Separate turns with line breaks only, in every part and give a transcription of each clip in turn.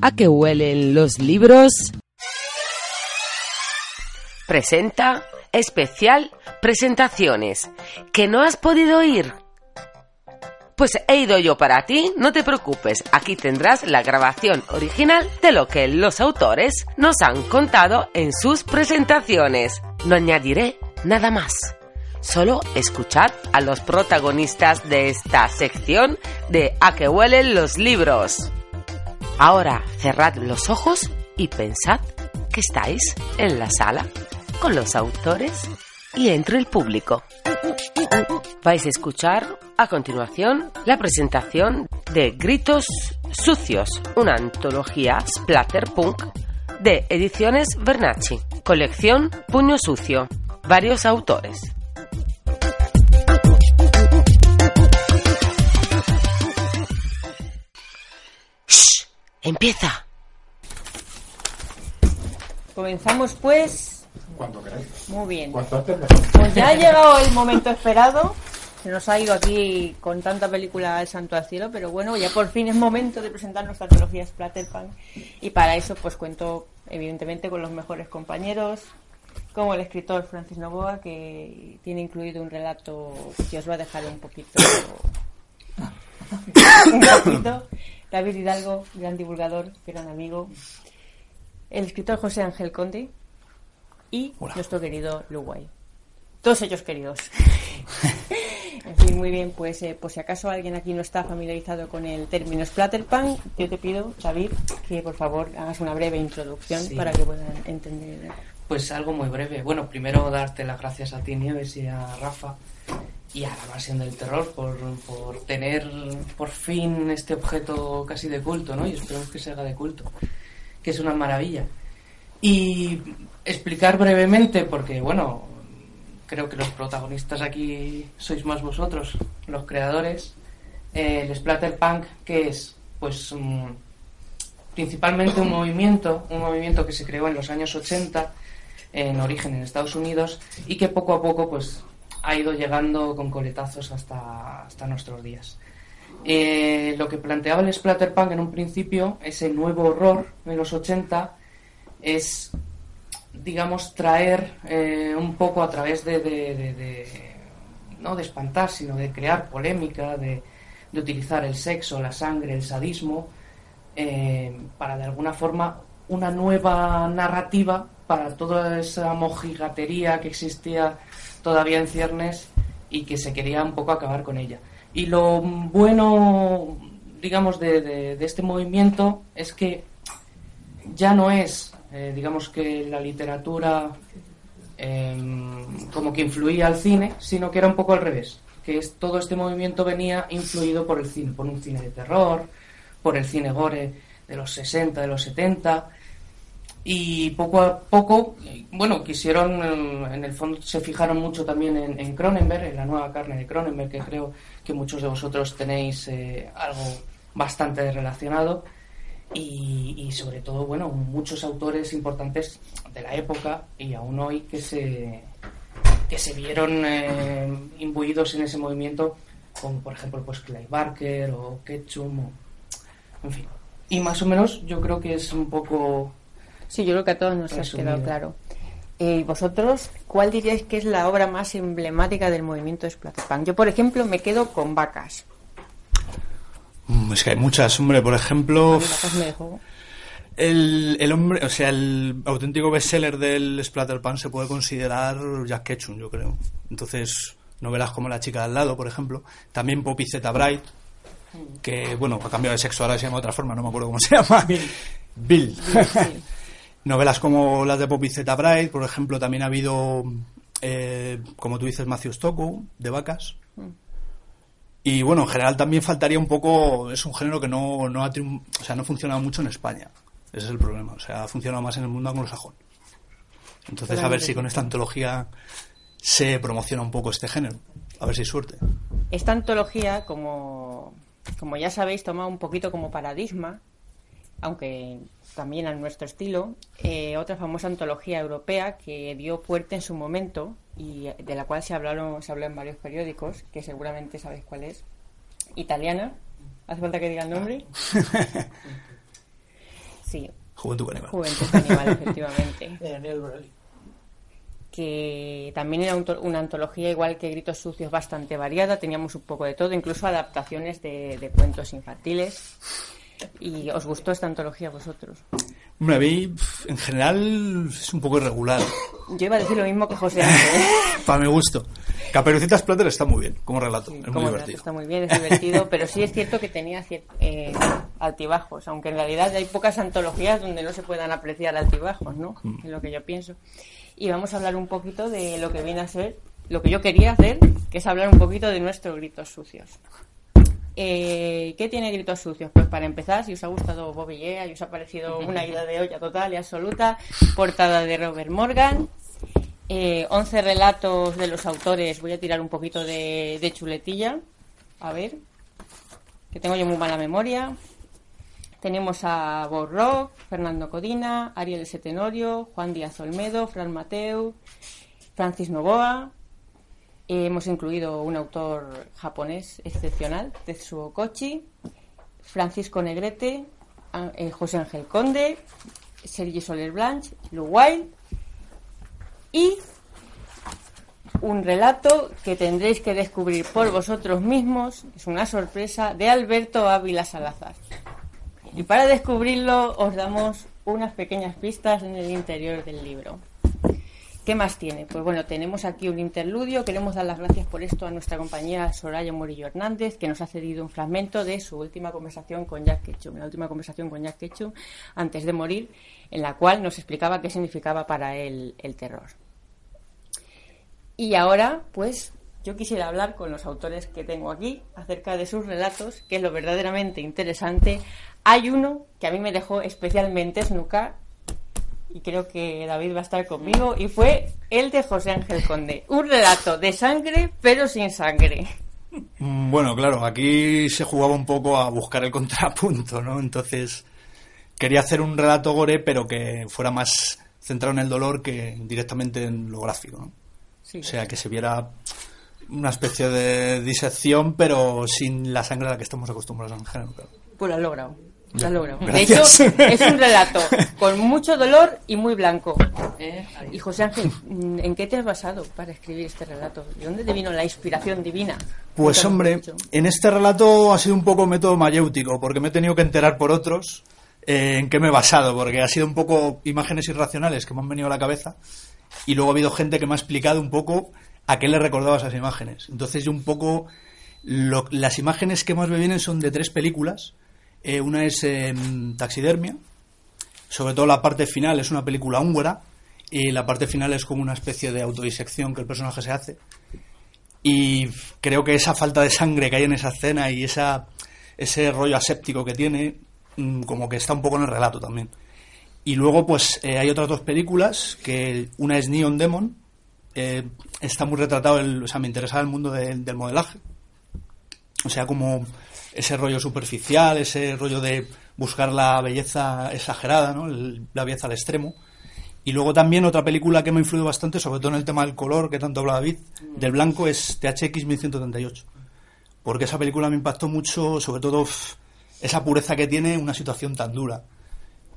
¿A qué huelen los libros? Presenta especial presentaciones. ¿Que no has podido ir? Pues he ido yo para ti, no te preocupes, aquí tendrás la grabación original de lo que los autores nos han contado en sus presentaciones. No añadiré nada más. Solo escuchad a los protagonistas de esta sección de A que huelen los libros. Ahora cerrad los ojos y pensad que estáis en la sala con los autores y entre el público. Vais a escuchar a continuación la presentación de Gritos Sucios, una antología splatterpunk de Ediciones Bernacci, colección Puño Sucio, varios autores. ¡Empieza!
Comenzamos pues.
Cuando queráis.
Muy bien.
Cuanto antes mejor.
Pues ya ha llegado el momento esperado. Se nos ha ido aquí con tanta película al santo al cielo, pero bueno, ya por fin es momento de presentar nuestra antología Splatterpunk. Y para eso pues cuento evidentemente con los mejores compañeros, como el escritor Francis Novoa, que tiene incluido un relato que os va a dejar un poquito... un poquito. David Hidalgo, gran divulgador, gran amigo. El escritor José Ángel Conde y nuestro querido Luguay. Todos ellos queridos. en fin, muy bien, pues eh, por si acaso alguien aquí no está familiarizado con el término Splatterpunk, yo te pido, David, que por favor hagas una breve introducción
Sí.
para que puedan entender.
Pues algo muy breve. Bueno, primero darte las gracias a ti, Nieves, y a Rafa, y a la Mansión del Terror por, por tener por fin este objeto casi de culto, ¿no? Y esperemos que se haga de culto, que es una maravilla. Y explicar brevemente, porque, bueno, creo que los protagonistas aquí sois más vosotros, los creadores, eh, el Splatterpunk, que es? Pues mm, principalmente un movimiento, un movimiento que se creó en los años 80, en origen en Estados Unidos, y que poco a poco pues ha ido llegando con coletazos hasta, hasta nuestros días. Eh, lo que planteaba el Splatterpunk en un principio, ese nuevo horror de los 80, es, digamos, traer eh, un poco a través de, no de espantar, sino de crear polémica, de, de utilizar el sexo, la sangre, el sadismo, eh, para de alguna forma una nueva narrativa para toda esa mojigatería que existía todavía en ciernes y que se quería un poco acabar con ella. Y lo bueno, digamos, de, este movimiento es que ya no es, eh, digamos que la literatura em, como que influía al cine, sino que era un poco al revés, que es, todo este movimiento venía influido por el cine, por un cine de terror, por el cine gore de los 60, de los 70, y poco a poco, bueno, quisieron, eh, en el fondo se fijaron mucho también en, en Cronenberg, en la nueva carne de Cronenberg, que creo que muchos de vosotros tenéis eh, algo bastante relacionado, y, sobre todo, bueno, muchos autores importantes de la época y aún hoy que se, que se vieron eh, imbuidos en ese movimiento, como por ejemplo pues Clive Barker o Ketchum, en fin. Y más o menos yo creo que es un poco
Sí, yo creo que a todos nos ha quedado claro. ¿Y vosotros cuál diríais que es la obra más emblemática del movimiento Splatterpunk? Yo, por ejemplo, me quedo con Vacas.
Mm, Es que hay muchas, hombre, por ejemplo,
A mí Vacas me dejó...
el, el hombre, o sea, el auténtico bestseller del Splatterpunk se puede considerar Jack Ketchum, yo creo. Entonces, novelas como La chica de al lado, por ejemplo, también Poppy Z Bright, que, bueno, ha cambiado de sexo, ahora se llama de otra forma, no me acuerdo cómo se llama. Bill. Novelas como las de Poppy Z Bright, por ejemplo, también ha habido, eh, como tú dices, Matthew Stockow, de vacas. Y bueno, en general también faltaría un poco, es un género que no, no ha triun- o sea, no ha funcionado mucho en España. Ese es el problema, o sea, ha funcionado más en el mundo anglosajón. Entonces, a ver si con esta antología se promociona un poco este género. A ver si hay suerte.
Esta antología, como, como ya sabéis, toma un poquito como paradigma, aunque también a nuestro estilo, eh, otra famosa antología europea que dio fuerte en su momento y de la cual se, hablaron, se habló en varios periódicos, que seguramente sabéis cuál es, italiana. ¿Hace falta que diga el nombre? Sí,
Juventud Caníbal.
Juventud Caníbal, efectivamente.
De Daniel
que también era un una antología igual que Gritos Sucios bastante variada, teníamos un poco de todo, incluso adaptaciones de, de cuentos infantiles. ¿Y os gustó esta antología a vosotros?
Hombre, a mí, en general, es un poco irregular.
Yo iba a decir lo mismo que José. ¿eh?
Para mi gusto. Caperucita Splatter está muy bien, como relato. es muy
Como relato
divertido.
está muy bien, es divertido, pero sí es cierto que tenía eh, altibajos, aunque en realidad hay pocas antologías donde no se puedan apreciar altibajos, ¿no?
Mm.
Es lo que yo pienso. Y vamos a hablar un poquito de lo que viene a ser, lo que yo quería hacer, que es hablar un poquito de nuestros gritos sucios. Eh, ¿Qué tiene gritos sucios? Pues para empezar, si os ha gustado Bobby Yea y os ha parecido una ida de olla total y absoluta, portada de Robert Morgan, eh, 11 relatos de los autores, voy a tirar un poquito de, de chuletilla, a ver, que tengo yo muy mala memoria. Tenemos a Bob Rock, Fernando Codina, Ariel S. Tenorio, Juan Díaz Olmedo, Fran Mateu, Francis Novoa. Hemos incluido un autor japonés excepcional, Tetsuo Kochi, Francisco Negrete, a- eh, José Ángel Conde, Sergi Soler Blanche, Lu Wild y un relato que tendréis que descubrir por vosotros mismos, es una sorpresa, de Alberto Ávila Salazar. Y para descubrirlo os damos unas pequeñas pistas en el interior del libro. ¿Qué más tiene? Pues bueno, tenemos aquí un interludio. Queremos dar las gracias por esto a nuestra compañera Soraya Morillo Hernández, que nos ha cedido un fragmento de su última conversación con Jack Ketchum, la última conversación con Jack Ketchum antes de morir, en la cual nos explicaba qué significaba para él el terror. Y ahora, pues, yo quisiera hablar con los autores que tengo aquí acerca de sus relatos, que es lo verdaderamente interesante. Hay uno que a mí me dejó especialmente snucar, y creo que David va a estar conmigo, y fue el de José Ángel Conde. Un relato de sangre, pero sin sangre.
Mm, Bueno, claro, aquí se jugaba un poco a buscar el contrapunto, ¿no? Entonces, quería hacer un relato gore, pero que fuera más centrado en el dolor que directamente en lo gráfico, ¿no?
Sí.
O sea, que se viera una especie de disección, pero sin la sangre a la que estamos acostumbrados en claro.
Pues lo has logrado.
Ya.
De hecho, es un relato con mucho dolor y muy blanco.
Eh.
Y José Ángel, mm, ¿en qué te has basado para escribir este relato? ¿De dónde te vino la inspiración divina?
Pues hombre, en este relato ha sido un poco método mayéutico, porque me he tenido que enterar por otros eh, en qué me he basado, porque ha sido un poco imágenes irracionales que me han venido a la cabeza, y luego ha habido gente que me ha explicado un poco a qué le recordaba esas imágenes. Entonces yo un poco, lo- las imágenes que más me vienen son de tres películas. Eh, una es em, Taxidermia, sobre todo la parte final es una película húngara, y la parte final es como una especie de autodisección que el personaje se hace. Y creo que esa falta de sangre que hay en esa escena y esa ese rollo aséptico que tiene mm, como que está un poco en el relato también. Y luego pues eh, hay otras dos películas que una es Neon Demon eh, está muy retratado el, o sea me interesaba el mundo del- del modelaje. O sea como ese rollo superficial ese rollo de buscar la belleza exagerada ¿no? El- la belleza al extremo y luego también otra película que me ha influido bastante, sobre todo en el tema del color, que tanto habla David, del blanco, es THX 1138. Porque esa película me impactó mucho, sobre todo esa pureza que tiene una situación tan dura.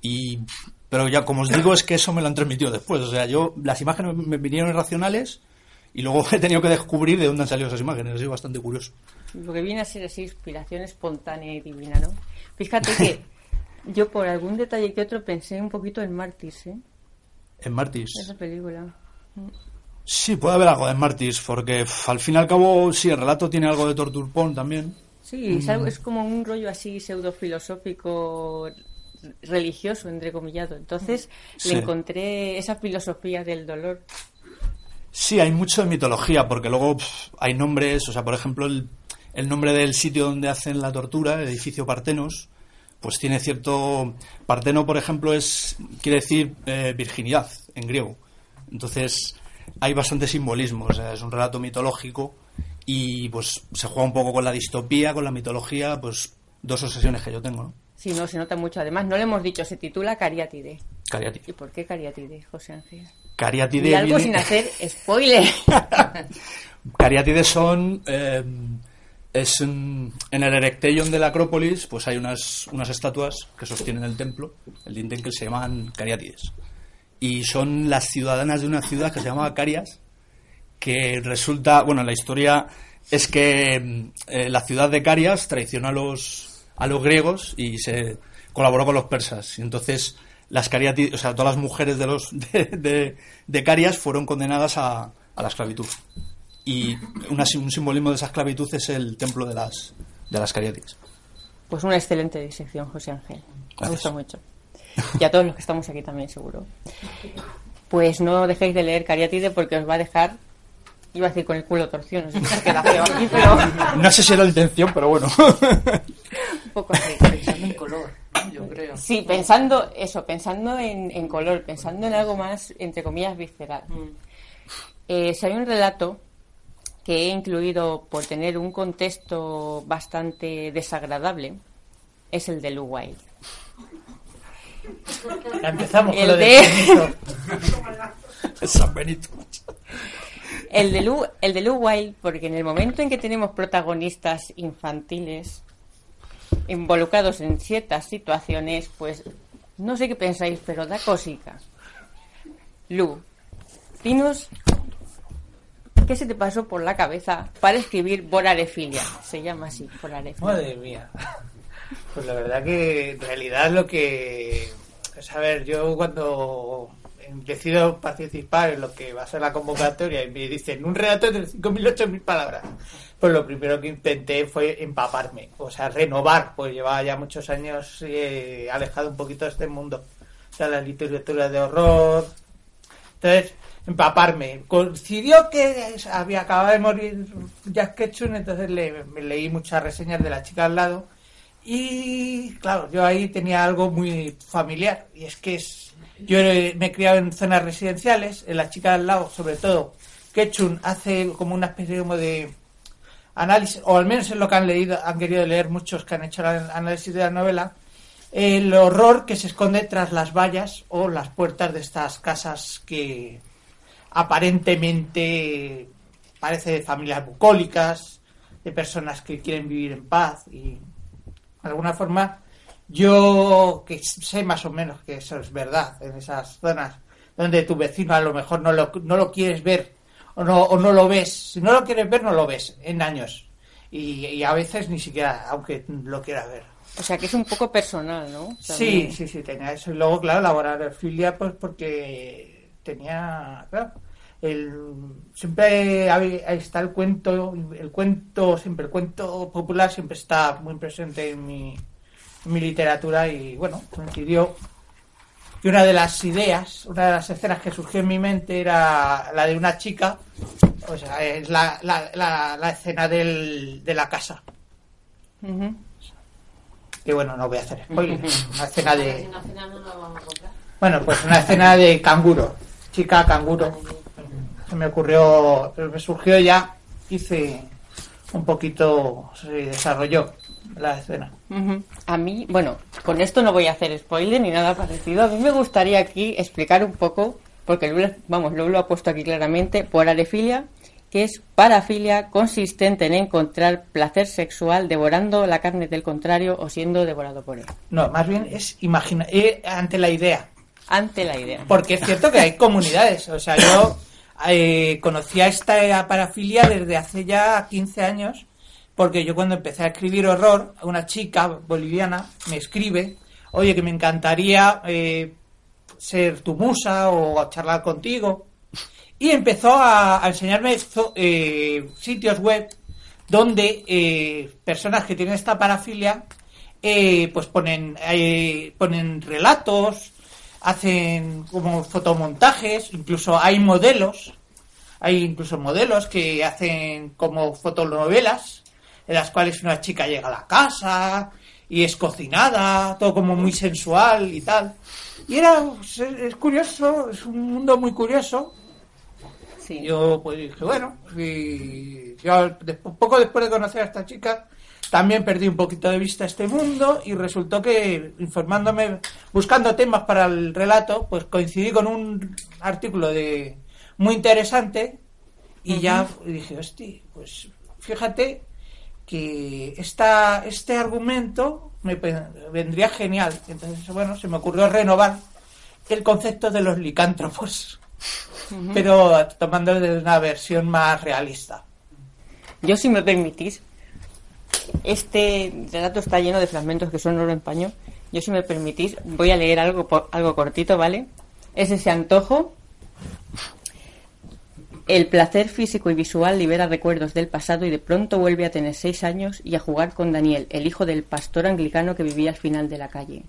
Y, pero ya, como os digo, es que eso me lo han transmitido después. O sea, yo, las imágenes me vinieron irracionales y luego he tenido que descubrir de dónde han salido esas imágenes. Ha sido bastante curioso.
Lo que viene a ser así, inspiración espontánea y divina, ¿no? Fíjate que yo por algún detalle que otro pensé un poquito en Mártires, ¿eh?
En Martis.
Esa película.
Sí, puede haber algo de Martis, porque al fin y al cabo, sí, el relato tiene algo de torture porn también.
Sí, es, algo- es como un rollo así pseudo-filosófico religioso, entrecomillado. Entonces
Sí.
le encontré esa filosofía del dolor.
Sí, hay mucho de mitología, porque luego hay nombres, o sea, por ejemplo, el, el nombre del sitio donde hacen la tortura, el edificio Partenos, pues tiene cierto... Parteno, por ejemplo, es quiere decir eh, virginidad en griego. Entonces, hay bastante simbolismo, o sea, es un relato mitológico y pues se juega un poco con la distopía, con la mitología, pues dos obsesiones que yo tengo, ¿no?
Sí, no, se nota mucho. Además, no le hemos dicho, se titula Cariátide.
Cariátide.
¿Y por qué Cariátide, José Ángel?
Cariátide
Y algo
viene-
sin hacer spoiler.
Cariátides son eh, es en, en el Erecteion de la Acrópolis, pues hay unas, unas estatuas que sostienen el templo, el dintel que se llaman cariátides. Y son las ciudadanas de una ciudad que se llama Carias, que resulta, bueno, la historia es que eh, la ciudad de Carias traicionó a los, a los griegos y se colaboró con los persas. Y entonces las cariátides, o sea, todas las mujeres de los de, de, de Carias fueron condenadas a, a la esclavitud. Y una- un simbolismo de esa esclavitud es el templo de las, de las cariátides.
Pues una excelente disección, José Ángel. Me gusta mucho. Y a todos los que estamos aquí también, seguro. Pues no dejéis de leer Cariátide porque os va a dejar. Iba a decir con el culo torcido, no sé si se queda feo aquí, pero
No sé si era la intención, pero bueno.
un poco así.
Pensando en color, ¿no? yo creo.
Sí, pensando eso, pensando en, en color, pensando en algo más, entre comillas, visceral.
Mm.
Eh, si hay un relato que he incluido por tener un contexto bastante desagradable, es el de Lou Wilde.
Ya empezamos con
El
lo de...
de-
San Benito.
El de, Lou, el de Lou Wilde, porque en el momento en que tenemos protagonistas infantiles involucrados en ciertas situaciones, pues no sé qué pensáis, pero da cosica. Lu, dinos qué se te pasó por la cabeza para escribir Borarefilia. Se llama así, Borarefilia.
Madre mía. Pues la verdad que en realidad lo que... Es a ver, yo cuando decido participar en lo que va a ser la convocatoria y me dicen un relato de 5.000, 8.000 palabras, pues lo primero que intenté fue empaparme, o sea, renovar, pues llevaba ya muchos años eh, alejado un poquito de este mundo, o sea, la literatura de horror, entonces, empaparme. Coincidió que había acabado de morir Jack Ketchum, entonces le, leí muchas reseñas de la chica al lado. Y claro, yo ahí tenía algo muy familiar. Y es que es, yo me he criado en zonas residenciales, en la chica al lado, sobre todo. Ketchum hace como una especie como de análisis, o al menos es lo que han leído, han querido leer muchos que han hecho el análisis de la novela, el horror que se esconde tras las vallas o las puertas de estas casas que aparentemente parece de familias bucólicas, de personas que quieren vivir en paz y de alguna forma yo que sé más o menos que eso es verdad en esas zonas donde tu vecino a lo mejor no lo, no lo quieres ver o no, o no lo ves. Si no lo quieres ver, no lo ves en años. Y, y a veces ni siquiera, aunque lo quieras ver.
O sea, que es un poco personal, ¿no?
Sí, sí, sí, tenía eso. Y luego, claro, la filia pues porque tenía, claro, el, siempre hay- ahí está el cuento, el cuento, siempre el cuento popular siempre está muy presente en mi, en mi literatura y bueno, coincidió. Y una de las ideas, una de las escenas que surgió en mi mente era la de una chica, o sea, es la, la, la, la escena del, de la casa. Que bueno, no voy a hacer spoiler. Una escena de. Bueno, pues una escena de canguro. Chica canguro. Se me ocurrió, pero me surgió ya. Hice un poquito, se desarrolló la escena.
A mí, bueno, con esto no voy a hacer spoiler ni nada parecido. A mí me gustaría aquí explicar un poco, porque Lula, vamos, Lulu lo ha puesto aquí claramente, por arefilia, que es parafilia consistente en encontrar placer sexual devorando la carne del contrario o siendo devorado por él.
No, más bien es imaginar, eh, ante la idea.
Ante la idea.
Porque es cierto que hay comunidades. O sea, yo eh, conocía esta parafilia desde hace ya 15 años, porque yo cuando empecé a escribir horror, una chica boliviana me escribe, oye, que me encantaría eh, ser tu musa o charlar contigo. Y empezó a, a enseñarme eh, sitios web donde eh, personas que tienen esta parafilia eh, pues ponen eh, ponen relatos hacen como fotomontajes incluso hay modelos hay incluso modelos que hacen como fotonovelas en las cuales una chica llega a la casa y es cocinada todo como muy sensual y tal y era es, curioso es un mundo muy curioso
Sí.
yo pues dije, bueno, y yo poco después de conocer a esta chica, también perdí un poquito de vista este mundo y resultó que informándome, buscando temas para el relato, pues coincidí con un artículo de muy interesante y ya dije, hostia, pues fíjate que esta, este argumento me vendría genial. Entonces, bueno, se me ocurrió renovar el concepto de los licántropos, pero tomando de una versión más realista.
Yo, si me permitís, este relato está lleno de fragmentos que son oro en paño. Yo, si me permitís, voy a leer algo, algo cortito, ¿vale? Es ese antojo. El placer físico y visual libera recuerdos del pasado y de pronto vuelve a tener seis años y a jugar con Daniel, el hijo del pastor anglicano que vivía al final de la calle.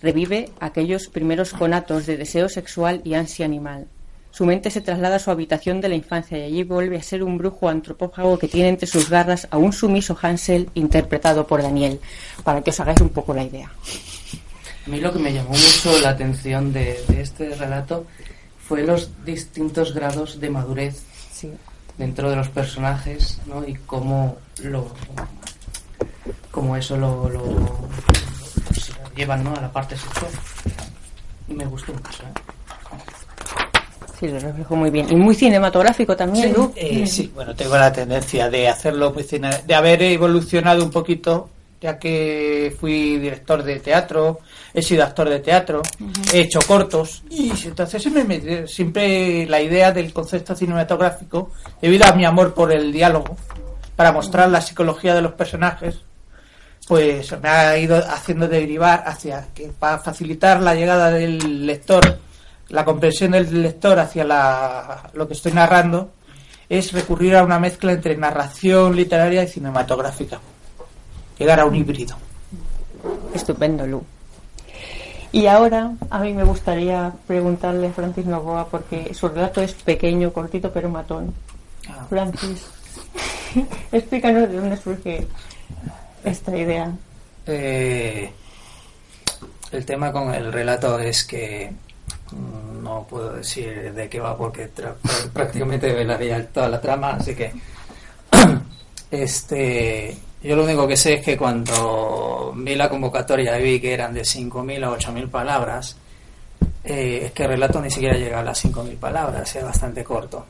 Revive aquellos primeros conatos de deseo sexual y ansia animal. Su mente se traslada a su habitación de la infancia y allí vuelve a ser un brujo antropófago que tiene entre sus garras a un sumiso Hansel interpretado por Daniel, para que os hagáis un poco la idea.
A mí lo que me llamó mucho la atención de, de este relato fue los distintos grados de madurez
Sí.
dentro de los personajes, ¿no? Y cómo lo cómo eso lo, lo, lo llevan, ¿no? A la parte sexual. Y me gustó mucho, ¿eh?
Sí, lo reflejo muy bien. Y muy cinematográfico también, Lu.
Eh, sí, bueno, tengo la tendencia de hacerlo muy cine- de haber evolucionado un poquito, ya que fui director de teatro, he sido actor de teatro, he hecho cortos, y entonces se me siempre la idea del concepto cinematográfico, debido a mi amor por el diálogo, para mostrar la psicología de los personajes, pues me ha ido haciendo derivar hacia que para facilitar la llegada del lector, la comprensión del lector hacia la, lo que estoy narrando, es recurrir a una mezcla entre narración literaria y cinematográfica. Llegar a un híbrido.
Estupendo, Lu. Y ahora a mí me gustaría preguntarle a Francis Novoa, porque su relato es pequeño, cortito, pero matón.
Ah.
Francis, explícanos de dónde surge esta idea.
Eh, el tema con el relato es que mm, no puedo decir de qué va porque prácticamente velaría toda la trama, así que este yo lo único que sé es que cuando vi la convocatoria y vi que eran de 5.000 a 8.000 palabras, eh, es que el relato ni siquiera llega a las 5.000 palabras, es bastante corto.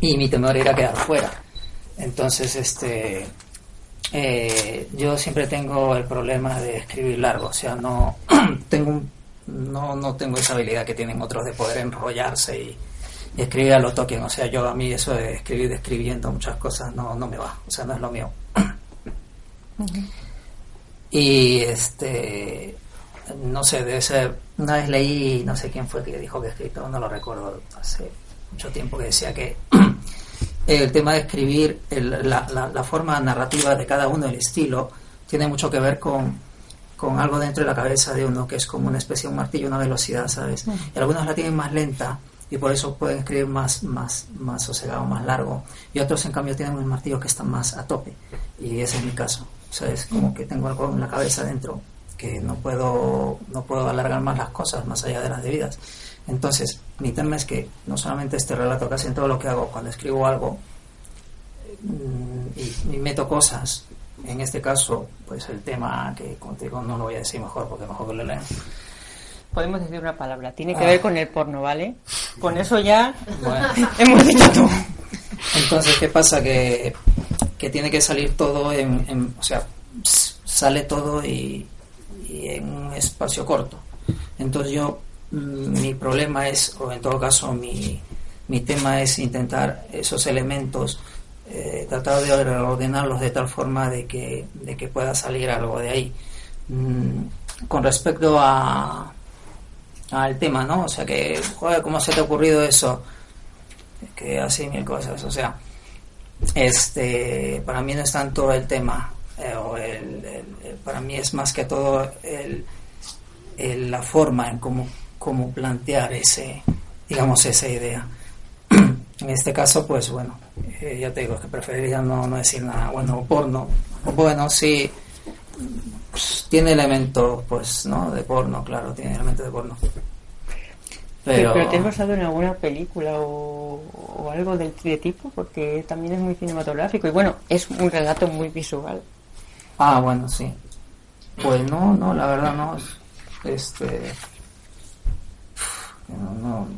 Y mi temor era quedar fuera. Entonces, este, eh, yo siempre tengo el problema de escribir largo, o sea, no tengo un- no, no tengo esa habilidad que tienen otros de poder enrollarse y, y escribir a lo toquen, o sea, yo a mí eso de escribir escribiendo muchas cosas no, no me va, o sea, no es lo mío. Y este, no sé, de ese, una vez leí, no sé quién fue que dijo que escrito, no lo recuerdo, hace mucho tiempo que decía que el tema de escribir, el- la, la- la forma narrativa de cada uno, el estilo, tiene mucho que ver con, con algo dentro de la cabeza de uno, que es como una especie de un martillo, una velocidad, ¿sabes? Y algunos la tienen más lenta y por eso pueden escribir más, más, más sosegado, más largo. Y otros, en cambio, tienen un martillo que está más a tope. Y ese es mi caso. ¿Sabes? Como que tengo algo en la cabeza dentro que no puedo, no puedo alargar más las cosas más allá de las debidas. Entonces, mi tema es que no solamente este relato, casi en todo lo que hago, cuando escribo algo mm, y, y meto cosas, en este caso, pues el tema que digo, no lo voy a decir mejor porque mejor que lo lean.
Podemos decir una palabra, tiene
Ah.
que ver con el porno, ¿vale? Con eso ya
Bueno.
hemos dicho todo.
Entonces, ¿qué pasa? Que, que tiene que salir todo en, en- o sea, sale todo y, y en un espacio corto. Entonces yo, mm, mi problema es, o en todo caso mi, mi tema es intentar esos elementos, eh, tratar de ordenarlos de tal forma de que, de que pueda salir algo de ahí. Mm, con respecto a al tema, ¿no? O sea que, joder, ¿cómo se te ha ocurrido eso? que así mil cosas. O sea, este, para mí no es tanto el tema, eh, o el- el- para mí es más que todo el- la forma en cómo, cómo plantear ese, digamos, esa idea. En este caso, pues bueno, eh, ya te digo que preferiría no, no decir nada. Bueno, porno, bueno, sí, pues, tiene elementos, pues, ¿no? De porno, claro, tiene elementos de porno.
Pero,
Pero,
¿te has basado en alguna película o, o algo del de tipo? Porque también es muy cinematográfico y bueno, es un relato muy visual.
Ah, bueno, sí. Pues no, no, la verdad no. Este. No, no.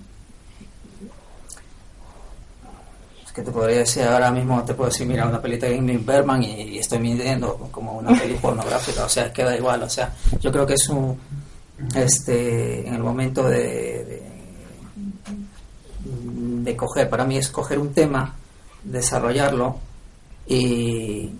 Es que te podría decir ahora mismo, te puedo decir, mira, una película de Ingrid Bergman y, y estoy midiendo como una peli pornográfica, o sea, queda igual, o sea, yo creo que es un, este, en el momento de, de, de coger, para mí es coger un tema, desarrollarlo y,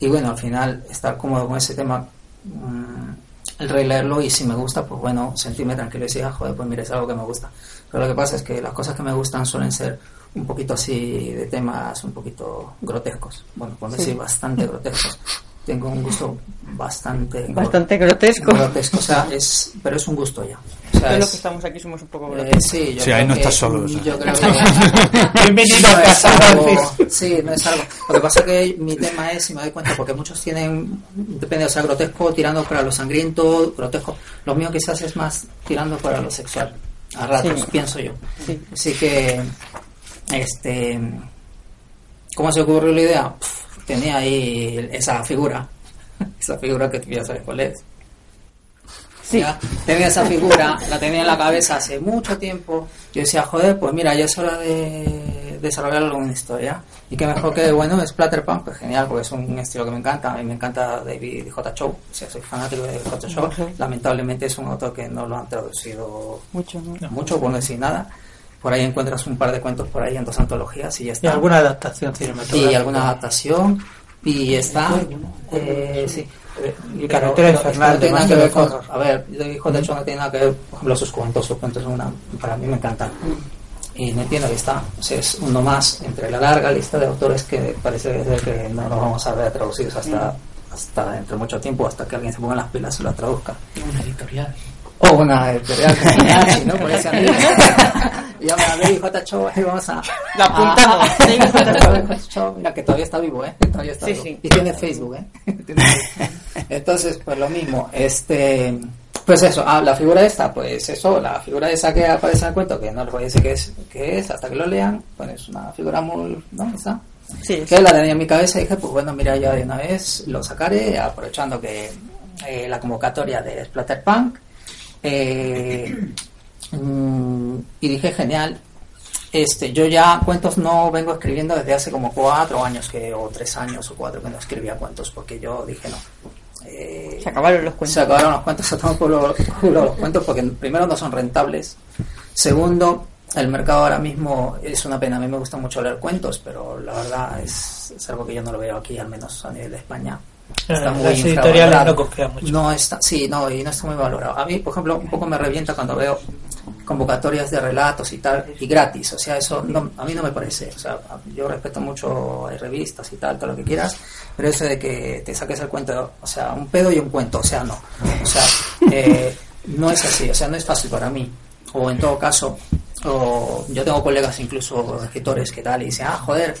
y bueno, al final estar cómodo con ese tema, mm, el releerlo y si me gusta, pues bueno, sentirme tranquilo y decir, ah, joder, pues mira, es algo que me gusta. Pero lo que pasa es que las cosas que me gustan suelen ser un poquito así de temas un poquito grotescos, bueno, por decir bastante grotescos. Tengo un gusto bastante
Bastante grotesco.
grotesco, o sea, es, pero es un gusto ya. O sea,
Todos los que estamos aquí somos un poco
eh,
grotescos.
sí, yo
Sí,
creo
ahí no
que-
estás solo.
Yo creo que
Bienvenido
no
a casa,
algo, sí, no es algo. Lo que pasa es que mi tema es, si me doy cuenta, porque muchos tienen, depende, o sea, grotesco tirando para lo sangriento, grotesco. Lo mío quizás es más tirando para lo sexual. A ratos,
Sí.
pienso yo.
Sí.
Así que, este, ¿cómo se ocurrió la idea? Pff, tenía ahí esa figura, esa figura que ya sabes cuál es.
Sí.
Ya, tenía esa figura, la tenía en la cabeza hace mucho tiempo. Yo decía, joder, pues mira, ya es hora de desarrollar alguna historia. Y que mejor que, bueno, Splatterpunk, pues genial, porque es un estilo que me encanta. A mí me encanta David J. Show, o sea, soy fanático de David J. Show.
Ujú.
Lamentablemente es un autor que no lo han traducido
Mucho, ¿no?
mucho, por no decir nada. Por ahí encuentras un par de cuentos por ahí en dos antologías y ya
Y
está.
alguna adaptación cinematográfica.
Y alguna adaptación. Y está. Eh, sí.
Y Carretera Infernal, de
no ver
Master
con- A ver, David J. Show no tiene nada que ver, por ejemplo, sus cuentos. Sus cuentos son una. Para mí me encantan. Y no entiendo que está. O sea, es uno más entre la larga lista de autores que parece que no nos vamos a ver traducidos hasta. Hasta dentro de mucho tiempo, hasta que alguien se ponga las pilas y lo traduzca.
Una editorial.
O una editorial como Nachi, ¿no? Por ese amigo. Llama a David J. Show y vamos a...
Lo apuntamos.
J. Show, mira que todavía está vivo, ¿eh? Todavía está
Sí,
vivo.
sí.
Y tiene Facebook, ¿eh? Entonces, pues lo mismo, este... Pues eso, ah, la figura esta, pues eso, la figura esa que aparece en el cuento, que no les voy a decir qué es, qué es hasta que lo lean, pues es una figura muy... ¿no?
Sí,
que la tenía en mi cabeza y dije, pues bueno, mira, ya de una vez lo sacaré, aprovechando que eh, la convocatoria de Splatterpunk. Eh, mm, y dije, genial. Este, yo ya cuentos no vengo escribiendo desde hace como cuatro años que, o tres años o cuatro que no escribía cuentos, porque yo dije no. Eh,
Se acabaron los cuentos.
se acabaron los cuentos, se toman por lo culo los cuentos porque primero no son rentables. Segundo, el mercado ahora mismo es una pena. A mí me gusta mucho leer cuentos, pero la verdad es, es algo que yo no lo veo aquí, al menos a nivel de España. Está muy
las editoriales
infravalorado.
no confían mucho.
No está, sí, no, y no está muy valorado. A mí, por ejemplo, un poco me revienta cuando veo convocatorias de relatos y tal, y gratis. O sea, eso no, a mí no me parece. O sea, yo respeto mucho hay revistas y tal, todo lo que quieras, pero eso de que te saques el cuento, o sea, un pedo y un cuento, o sea, no. O sea, eh, no es así, o sea, no es fácil para mí. O en todo caso, o yo tengo colegas incluso escritores que tal, y dicen, ah, joder,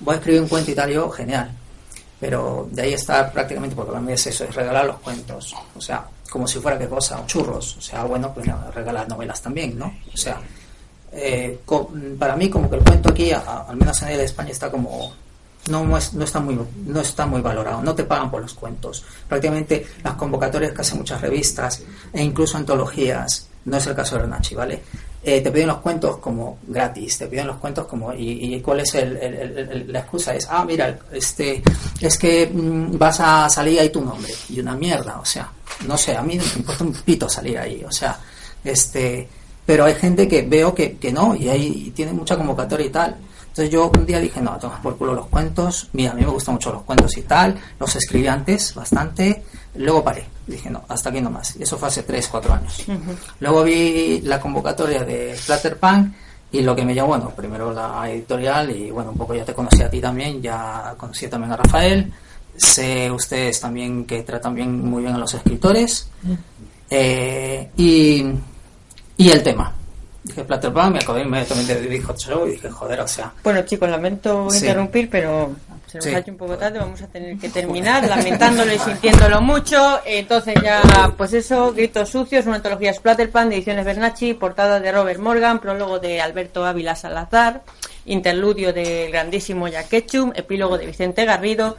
voy a escribir un cuento y tal, yo, genial pero de ahí está prácticamente porque para mí es eso, es regalar los cuentos, o sea, como si fuera qué cosa, churros, o sea, bueno, pues regalar novelas también, ¿no? O sea, eh, para mí como que el cuento aquí, a- al menos en el España, está como no, no está muy no está muy valorado, no te pagan por los cuentos. Prácticamente las convocatorias que hacen muchas revistas e incluso antologías, no es el caso de Renachi, ¿vale? Eh, te piden los cuentos como gratis, te piden los cuentos como y, cuál es el, la excusa es ah mira este es que mm, vas a salir ahí tu nombre y una mierda, o sea no sé a mí me importa un pito salir ahí, o sea este pero hay gente que veo que, que no y ahí tiene mucha convocatoria y tal entonces yo un día dije, no, tomas por culo los cuentos. Mira, a mí me gustan mucho los cuentos y tal. Los escribí antes bastante. Luego paré. Dije, no, hasta aquí nomás. Y eso fue hace 3, 4 años. Luego vi la convocatoria de Splatterpunk y lo que me llamó, bueno, primero la editorial y bueno, un poco ya te conocí a ti también. Ya conocí también a Rafael. Sé ustedes también que tratan bien, muy bien a los escritores. Eh, y, y el tema. Dije Splatterpunk, me acordé inmediatamente de David Hot Show y dije, joder, o sea,
Bueno, chicos, lamento
Sí.
interrumpir, pero se nos
Sí.
ha hecho un poco tarde. Vamos a tener que terminar lamentándolo y sintiéndolo mucho. Entonces, ya, pues eso, Gritos Sucios, una antología Splatterpunk de ediciones Bernacci, portada de Robert Morgan, prólogo de Alberto Ávila Salazar, interludio del grandísimo Jack Ketchum, epílogo de Vicente Garrido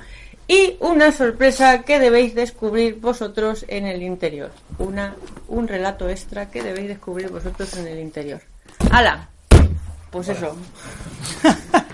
y una sorpresa que debéis descubrir vosotros en el interior. Una, un relato extra que debéis descubrir vosotros en el interior. ¡Hala! Pues eso.